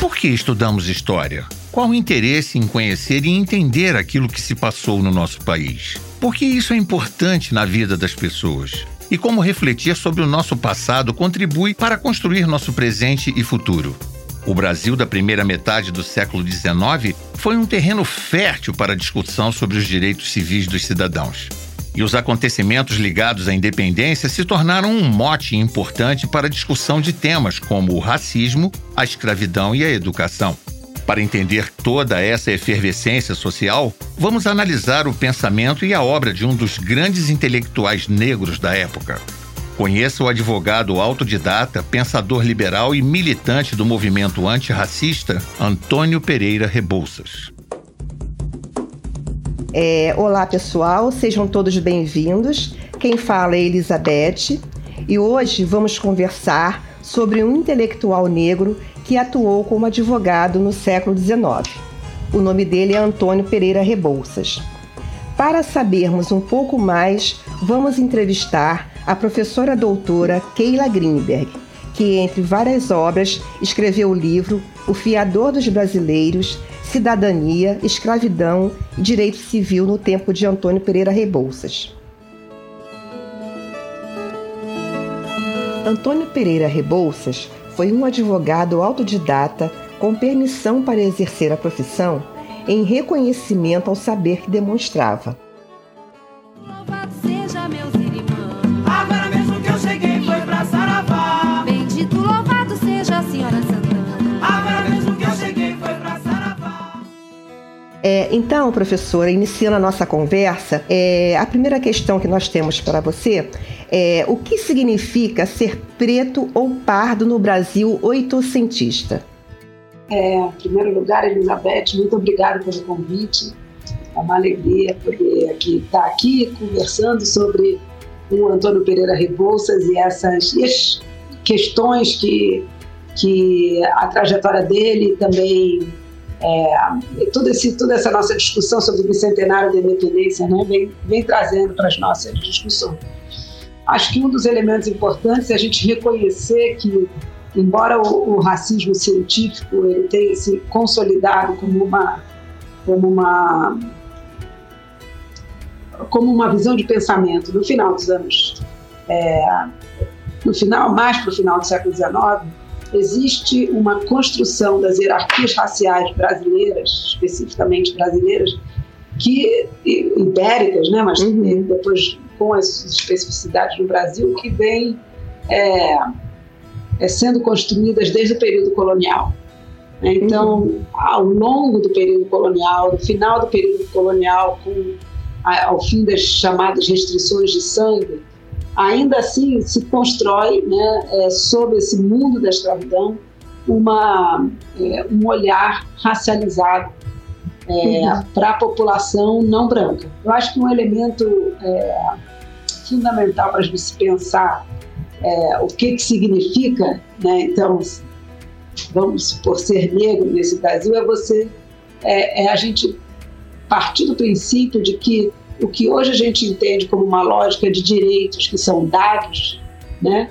Por que estudamos história? Qual o interesse em conhecer e entender aquilo que se passou no nosso país? Por que isso é importante na vida das pessoas? E como refletir sobre o nosso passado contribui para construir nosso presente e futuro? O Brasil da primeira metade do século XIX foi um terreno fértil para a discussão sobre os direitos civis dos cidadãos. E os acontecimentos ligados à independência se tornaram um mote importante para a discussão de temas como o racismo, a escravidão e a educação. Para entender toda essa efervescência social, vamos analisar o pensamento e a obra de um dos grandes intelectuais negros da época. Conheça o advogado autodidata, pensador liberal e militante do movimento antirracista, Antônio Pereira Rebouças. É, olá pessoal, sejam todos bem-vindos. Quem fala é Elizabeth e hoje vamos conversar sobre um intelectual negro que atuou como advogado no século XIX. O nome dele é Antônio Pereira Rebouças. Para sabermos um pouco mais, vamos entrevistar a professora doutora Keila Greenberg, que, entre várias obras, escreveu o livro O Fiador dos Brasileiros cidadania, escravidão e direito civil no tempo de Antônio Pereira Rebouças. Antônio Pereira Rebouças foi um advogado autodidata com permissão para exercer a profissão em reconhecimento ao saber que demonstrava. É, então, professora, iniciando a nossa conversa, é, a primeira questão que nós temos para você é o que significa ser preto ou pardo no Brasil oitocentista? É, em primeiro lugar, Elizabeth, muito obrigada pelo convite. É uma alegria poder aqui, estar aqui conversando sobre o Antônio Pereira Rebouças e essas questões que, que a trajetória dele também é, tudo esse, toda essa nossa discussão sobre o bicentenário da independência né, vem, vem trazendo para as nossas discussões. Acho que um dos elementos importantes é a gente reconhecer que, embora o, o racismo científico ele tenha se consolidado como uma, como uma como uma visão de pensamento no final dos anos, é, no final mais para o final do século XIX, existe uma construção das hierarquias raciais brasileiras, especificamente brasileiras, que ibéricas, né, mas uhum. depois com as especificidades no Brasil, que vem é, é sendo construídas desde o período colonial. Então, uhum. ao longo do período colonial, no final do período colonial, com, ao fim das chamadas restrições de sangue, ainda assim se constrói, né, é, sobre esse mundo da escravidão, uma, é, um olhar racializado é, uhum. para a população não branca. Eu acho que um elemento é, fundamental para a gente pensar é, o que, que significa, né, então, vamos por ser negro nesse Brasil, é você, é, é a gente partir do princípio de que o que hoje a gente entende como uma lógica de direitos que são dados, né?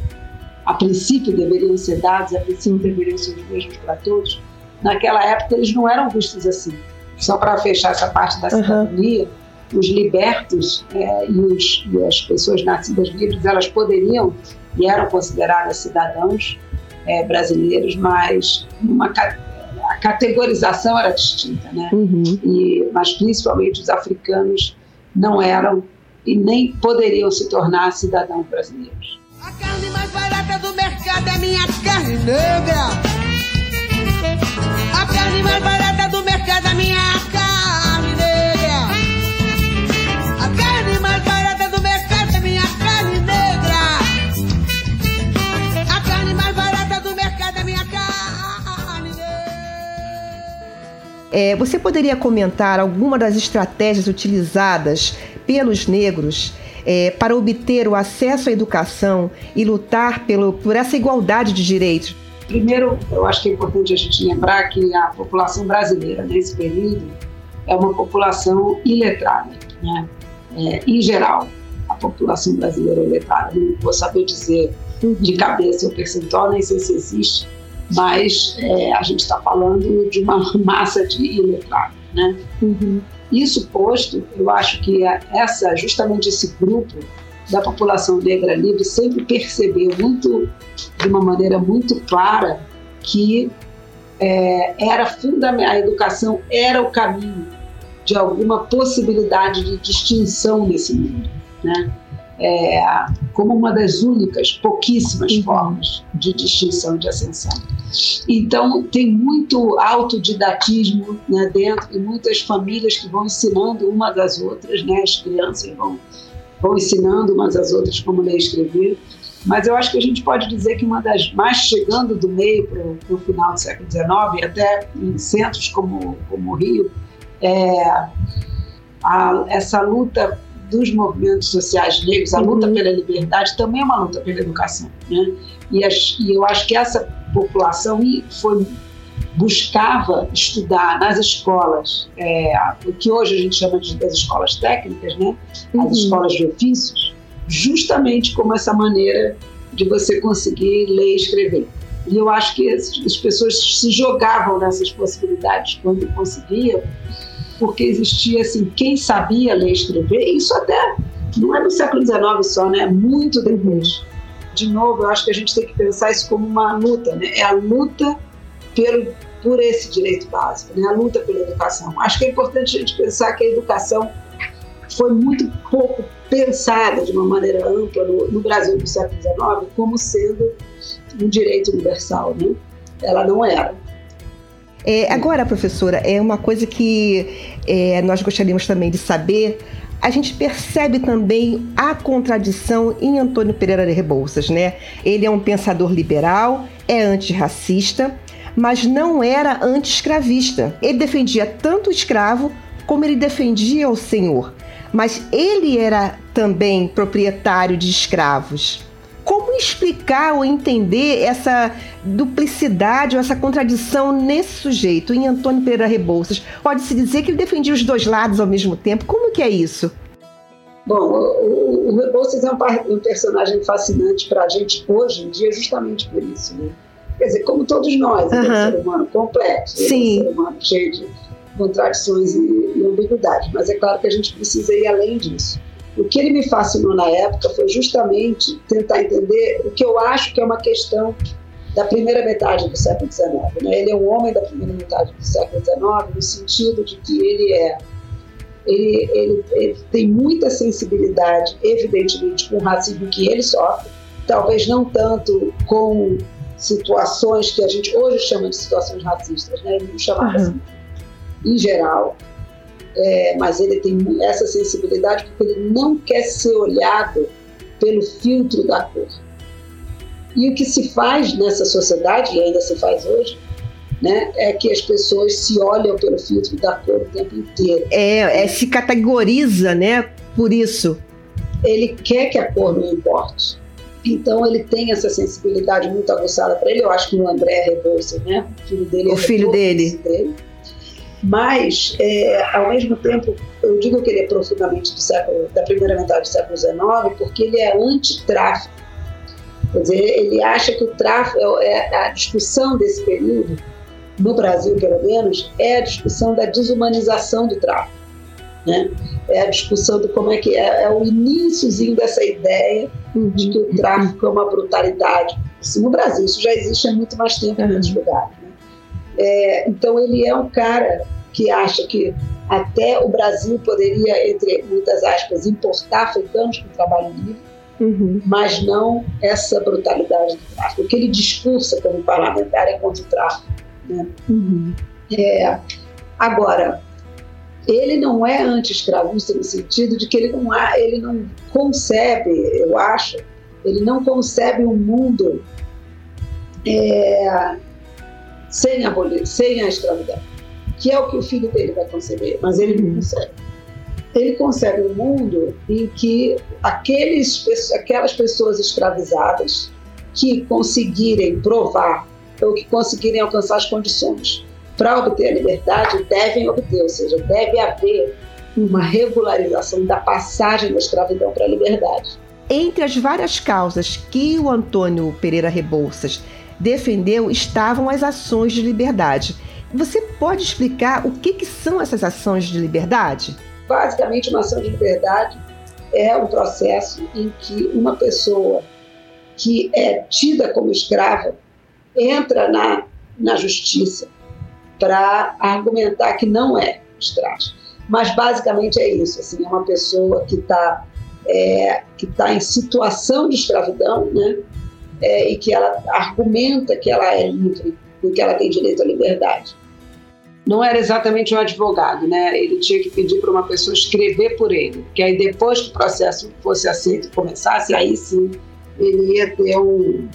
a princípio deveriam ser dados, a princípio deveriam ser os mesmos para todos, naquela época eles não eram vistos assim. Só para fechar essa parte da cidadania, uhum. os libertos é, e, os, e, as pessoas nascidas livres, elas poderiam e eram consideradas cidadãos é, brasileiros, mas uma, a categorização era distinta, né? Uhum. E, mas principalmente os africanos não eram e nem poderiam se tornar cidadãos brasileiros. A carne mais barata do mercado é minha carne negra. A carne mais barata É, você poderia comentar alguma das estratégias utilizadas pelos negros é, para obter o acesso à educação e lutar pelo, por essa igualdade de direitos? Primeiro, eu acho que é importante a gente lembrar que a população brasileira, nesse período, é uma população iletrada, né? É, em geral, a população brasileira é iletrada. Não vou saber dizer de cabeça o percentual, nem sei se existe, mas é, a gente está falando de uma massa de iletrados, né? Uhum. Isso posto, eu acho que essa, justamente esse grupo da população negra livre sempre percebeu muito, de uma maneira muito clara, que é, era fundamental, a educação era o caminho de alguma possibilidade de distinção nesse mundo, né? É, como uma das únicas, pouquíssimas uhum. formas de distinção e de ascensão. Então, tem muito autodidatismo né, dentro e muitas famílias que vão ensinando umas às outras, né, as crianças vão, vão ensinando umas às outras como ler e escrever. Mas eu acho que a gente pode dizer que uma das mais chegando do meio para o final do século XIX, até em centros como, como o Rio, é, a, essa luta dos movimentos sociais negros, a luta uhum. pela liberdade também é uma luta pela educação, né? E, as, e eu acho que essa população foi buscava estudar nas escolas, é, o que hoje a gente chama de das escolas técnicas, né? As uhum. escolas de ofícios, justamente como essa maneira de você conseguir ler e escrever. E eu acho que as, as pessoas se jogavam nessas possibilidades quando conseguiam, porque existia assim, quem sabia ler e escrever, isso até não é no século XIX só, né? Muito depois. De novo, eu acho que a gente tem que pensar isso como uma luta, né? É a luta pelo, por esse direito básico, né? A luta pela educação. Acho que é importante a gente pensar que a educação foi muito pouco pensada de uma maneira ampla no, no Brasil do século XIX como sendo um direito universal, né? Ela não era. É, agora, professora, é uma coisa que é, nós gostaríamos também de saber. A gente percebe também a contradição em Antônio Pereira de Rebouças, né? Ele é um pensador liberal, é antirracista, mas não era anti-escravista. Ele defendia tanto o escravo como ele defendia o senhor. Mas ele era também proprietário de escravos. Como explicar ou entender essa duplicidade ou essa contradição nesse sujeito, em Antônio Pereira Rebouças? Pode-se dizer que ele defendia os dois lados ao mesmo tempo? Como que é isso? Bom, o, o Rebouças é um, um personagem fascinante para a gente hoje em dia, justamente por isso, né? Quer dizer, como todos nós, ele é um ser humano complexo, Sim. é um ser humano cheio de contradições e, e ambiguidades, mas é claro que a gente precisa ir além disso. O que ele me fascinou na época foi justamente tentar entender o que eu acho que é uma questão da primeira metade do século XIX. Né? Ele é um homem da primeira metade do século XIX, no sentido de que ele é ele, ele, ele, tem muita sensibilidade, evidentemente, com o racismo que ele sofre, talvez não tanto com situações que a gente hoje chama de situações racistas, né? ele não chamava uhum. assim, em geral, é, mas ele tem essa sensibilidade porque ele não quer ser olhado pelo filtro da cor. E o que se faz nessa sociedade, e ainda se faz hoje, né, é que as pessoas se olham pelo filtro da cor o tempo inteiro. É, é se categoriza, né, por isso. Ele quer que a cor não importe. Então ele tem essa sensibilidade muito aguçada para ele. Eu acho que o André Rebouças, né, o filho dele, o filho dele. dele mas, é, ao mesmo tempo, eu digo que ele é profundamente do século, da primeira metade do século XIX, porque ele é anti-tráfico. Quer dizer, ele acha que o tráfico, é, é a discussão desse período, no Brasil pelo menos, é a discussão da desumanização do tráfico. Né? É a discussão de como é que é, é o iníciozinho dessa ideia de que o tráfico é uma brutalidade. Assim, no Brasil, isso já existe há muito mais tempo em outros lugares. É, então ele é um cara que acha que até o Brasil poderia, entre muitas aspas, importar africanos com trabalho livre, uhum. mas não essa brutalidade do tráfico. O que ele discursa como parlamentar é contra o tráfico. Né? Uhum. É, agora, ele não é anti-escravista no sentido de que ele não, há, ele não concebe, eu acho, ele não concebe um mundo é, sem abolir, sem a escravidão, que é o que o filho dele vai conceber, mas ele não consegue. Ele concebe um mundo em que aqueles, aquelas pessoas escravizadas que conseguirem provar ou que conseguirem alcançar as condições para obter a liberdade devem obter, ou seja, deve haver uma regularização da passagem da escravidão para a liberdade. Entre as várias causas que o Antônio Pereira Rebouças defendeu estavam as ações de liberdade. Você pode explicar o que, que são essas ações de liberdade? Basicamente, uma ação de liberdade é um processo em que uma pessoa que é tida como escrava entra na, na justiça para argumentar que não é escravo. Mas basicamente é isso, assim, é uma pessoa que está é, está em situação de escravidão, né? É, e que ela argumenta que ela é livre e que ela tem direito à liberdade. Não era exatamente um advogado, né? Ele tinha que pedir para uma pessoa escrever por ele, que aí depois que o processo fosse aceito e começasse, aí sim ele ia ter um,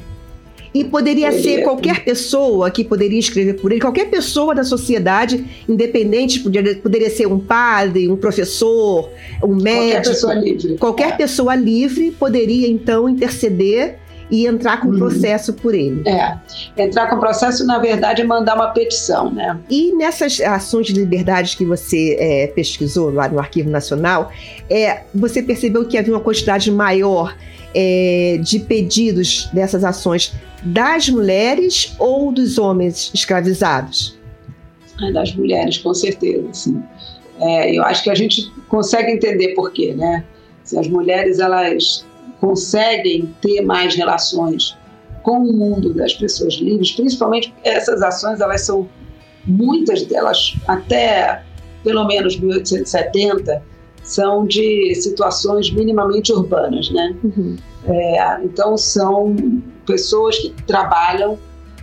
e poderia ser qualquer pessoa que poderia escrever por ele, qualquer pessoa da sociedade, independente, poderia, poderia ser um padre, um professor, um médico. Qualquer pessoa livre. Qualquer é. pessoa livre poderia, então, interceder e entrar com uhum. processo por ele. É, entrar com processo, na verdade, é mandar uma petição, né? E nessas ações de liberdade que você é, pesquisou lá no Arquivo Nacional, é, você percebeu que havia uma quantidade maior é, de pedidos dessas ações das mulheres ou dos homens escravizados? É das mulheres, com certeza, sim. É, eu acho que a gente consegue entender por quê, né? Se as mulheres elas conseguem ter mais relações com o mundo das pessoas livres, principalmente essas ações elas são muitas delas até pelo menos 1870 são de situações minimamente urbanas, né? Uhum. É, então são pessoas que trabalham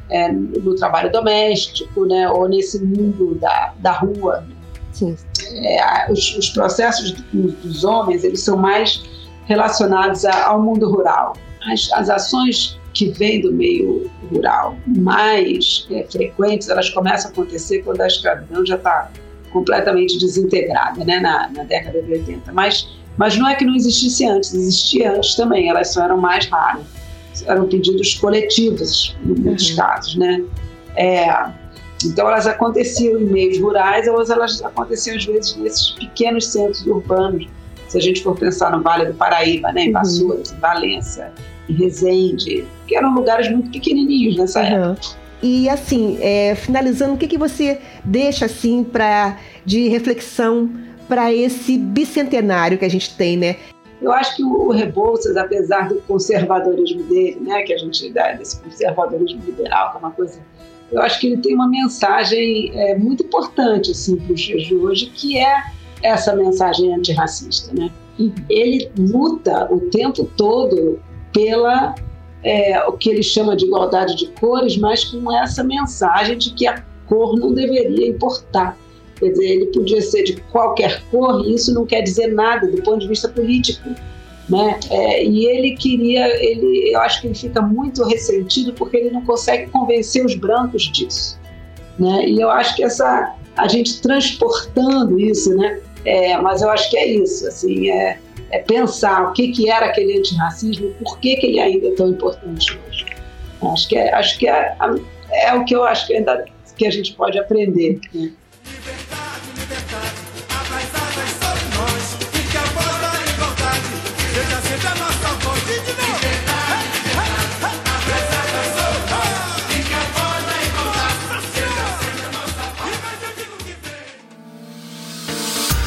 é, no trabalho doméstico, né, ou nesse mundo da, da rua. Sim. É, os, os, processos dos homens eles são mais relacionados ao mundo rural. As, as ações que vêm do meio rural mais é, frequentes, elas começam a acontecer quando a escravidão já está completamente desintegrada, né, na, na década de 80. Mas, mas não é que não existisse antes, existia antes também, elas só eram mais raras eram pedidos coletivos, em muitos uhum. casos, né? É, então elas aconteciam em meios rurais, ou elas aconteciam às vezes nesses pequenos centros urbanos. Se a gente for pensar no Vale do Paraíba, né, em Vassouras, uhum. em Valença, em Resende, que eram lugares muito pequenininhos nessa uhum. época. E assim, é, finalizando, o que, que você deixa assim para de reflexão para esse bicentenário que a gente tem, né? Eu acho que o Rebouças, apesar do conservadorismo dele, né, que a gente dá desse conservadorismo liberal, que é uma coisa, eu acho que ele tem uma mensagem é, muito importante assim, para os dias de hoje, que é essa mensagem antirracista. Né? Ele luta o tempo todo pela é, o que ele chama de igualdade de cores, mas com essa mensagem de que a cor não deveria importar. Quer dizer, ele podia ser de qualquer cor e isso não quer dizer nada do ponto de vista político. Né? É, e ele queria, ele, eu acho que ele fica muito ressentido porque ele não consegue convencer os brancos disso. Né? E eu acho que essa, a gente transportando isso, né? É, mas eu acho que é isso, assim, é, é pensar o que, que era aquele antirracismo por que, que ele ainda é tão importante hoje. Acho que é, acho que é, é o que eu acho que ainda que a gente pode aprender. Né?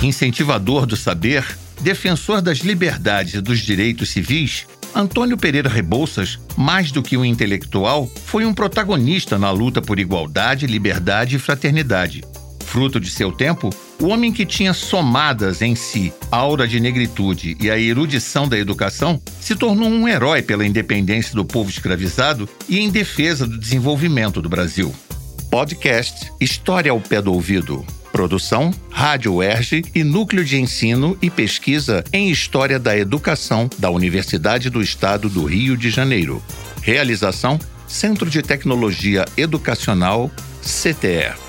Incentivador do saber, defensor das liberdades e dos direitos civis, Antônio Pereira Rebouças, mais do que um intelectual, foi um protagonista na luta por igualdade, liberdade e fraternidade. Fruto de seu tempo, o homem que tinha somadas em si a aura de negritude e a erudição da educação se tornou um herói pela independência do povo escravizado e em defesa do desenvolvimento do Brasil. Podcast História ao Pé do Ouvido. Produção, Rádio UERJ e Núcleo de Ensino e Pesquisa em História da Educação da Universidade do Estado do Rio de Janeiro. Realização, Centro de Tecnologia Educacional, CTE.